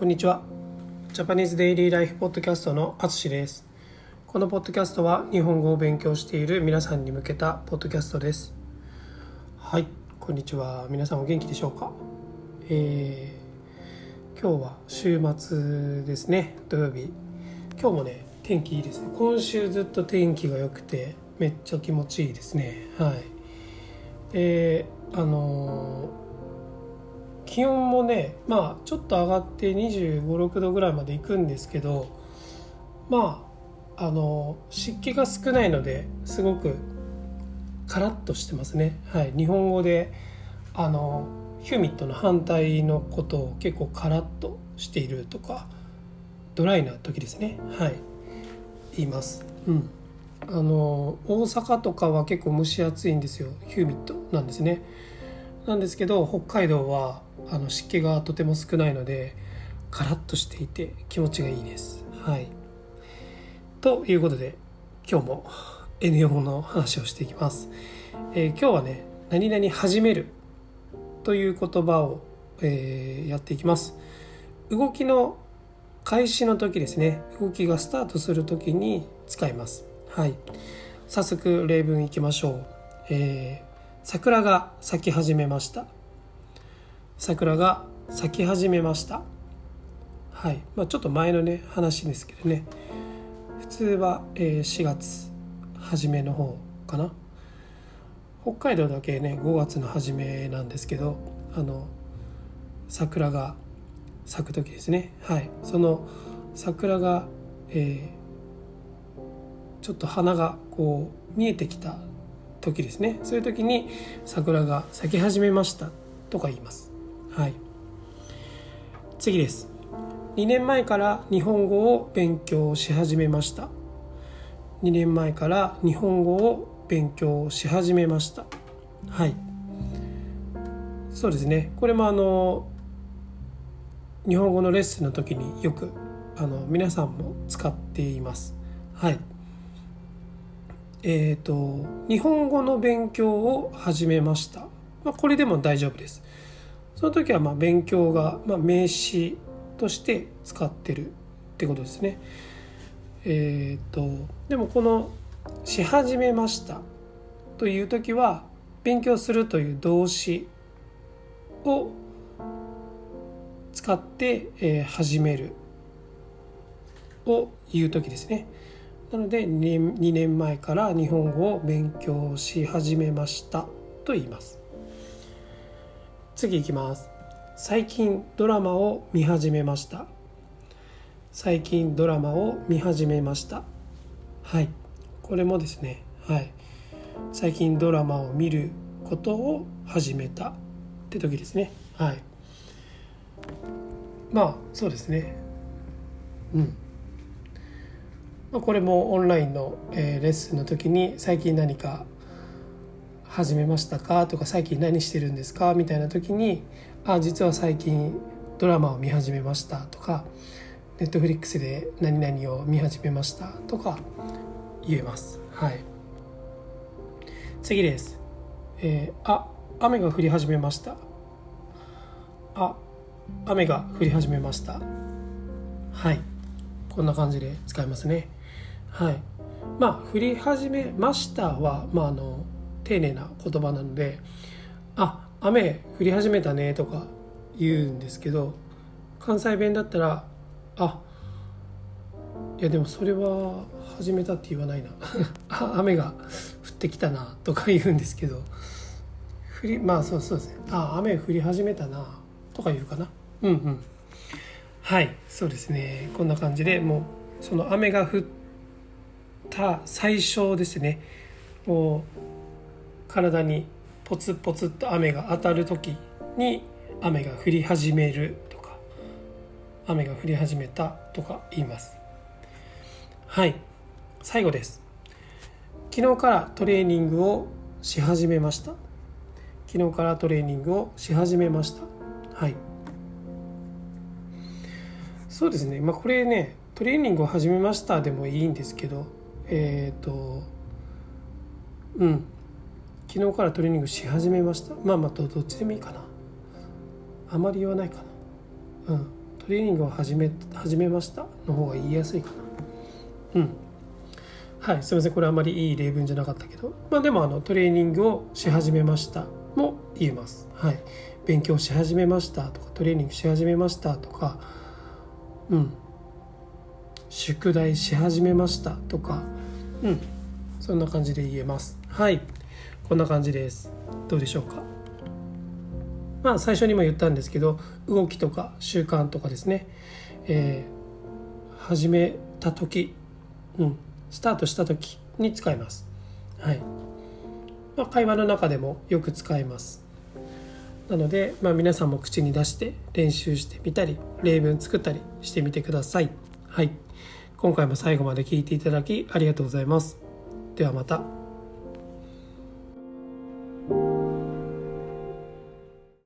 こんにちは。ジャパニーズデイリーライフポッドキャストのあつしです。このポッドキャストは日本語を勉強している皆さんに向けたポッドキャストです。はいこんにちは。皆さんお元気でしょうか？えー、今日は週末ですね。土曜日。今日もね天気いいですね。今週ずっと天気が良くてめっちゃ気持ちいいですね。はい。であのー気温もねまあちょっと上がって2 5 6度ぐらいまで行くんですけどまああの湿気が少ないのですごくカラッとしてますね、はい、日本語であのヒューミットの反対のことを結構カラッとしているとかドライな時ですね。はい。言います。うん。あの大阪とかは結構蒸し暑いんですよ。ヒューミットなんですね。なんですけど北海道はあの湿気がとても少ないのでカラッとしていて気持ちがいいです。はい、ということで今日も N4 の話をしていきます。えー、今日はね「何々始める」という言葉を、えー、やっていきます。動きの開始の時ですね動きがスタートする時に使います。はい、早速例文いきましょう。えー、桜が咲き始めました。桜が咲き始めました。はい、まあ、ちょっと前のね話ですけどね。普通は、え4月初めの方かな。北海道だけね5月の初めなんですけどあの桜が咲く時ですね。はい。その桜が、えー、ちょっと花がこう見えてきた時ですね。そういう時に桜が咲き始めましたとか言います。はい。次です。2年前から日本語を勉強し始めました。2年前から日本語を勉強し始めました。はい。そうですね。これもあの日本語のレッスンの時によくあの皆さんも使っています。はい。えっ、ー、と日本語の勉強を始めました、まあ、これでも大丈夫ですその時はまあ勉強が、まあ名詞として使ってるってことですね。えっ、とでもこの「し始めました」という時は勉強するという動詞を使って、え、始めるを言う時ですね。なので 2, 2年前から日本語を勉強し始めましたと言います。次いきます。最近ドラマを見始めました。最近ドラマを見始めました。はい。これもですね。はい。最近ドラマを見ることを始めた。って時ですね。はい。まあそうですね。うん。ま、これもオンラインの、え、レッスンの時に最近何か始めましたか?」とか「最近何してるんですか?」みたいな時に「あ実は最近ドラマを見始めました」とか「ネットフリックスで何々を見始めました」とか言えます。はい、次です。えー、あ雨が降り始めました。あ雨が降り始めました。はい。こんな感じで使いますね。はい。まあ、降り始めましたは、まあ、あの、丁寧な言葉なので「あ雨降り始めたね」とか言うんですけど関西弁だったら「あいやでもそれは始めたって言わないな。雨が降ってきたな」とか言うんですけど降りまあそうそうですね「あ雨降り始めたな」とか言うかな。うんうん。はいそうですね。こんな感じでもうその雨が降った最初ですね。もう体にポツポツと雨が当たる時に雨が降り始めるとか雨が降り始めたとか言います。はい。最後です。昨日からトレーニングをし始めました。昨日からトレーニングをし始めました。はい。そうですね。まあこれねトレーニングを始めましたでもいいんですけどえっ、ー、とうん。昨日からトレーニングし始めました。まあまあどっちでもいいかな。あまり言わないかな。うん。とレーニングを始め始めました。の方が言いやすいかな。うん。はいすいません。これあまりいい例文じゃなかったけど。まあでもあのトレーニングをし始めました。も言えます。はい。勉強し始めましたとかトレーニングし始めましたとか。うん。宿題し始めましたとかうんそんな感じで言えます。はいこんな感じです。どうでしょうか？まあ最初にも言ったんですけど動きとか習慣とかですね、えー、始めた時、うん、スタートした時に使います。はい。まあ、会話の中でもよく使います。なので、まあ、皆さんも口に出して練習してみたり例文作ったりしてみてください。はい今回も最後まで聴いていただきありがとうございますではまた。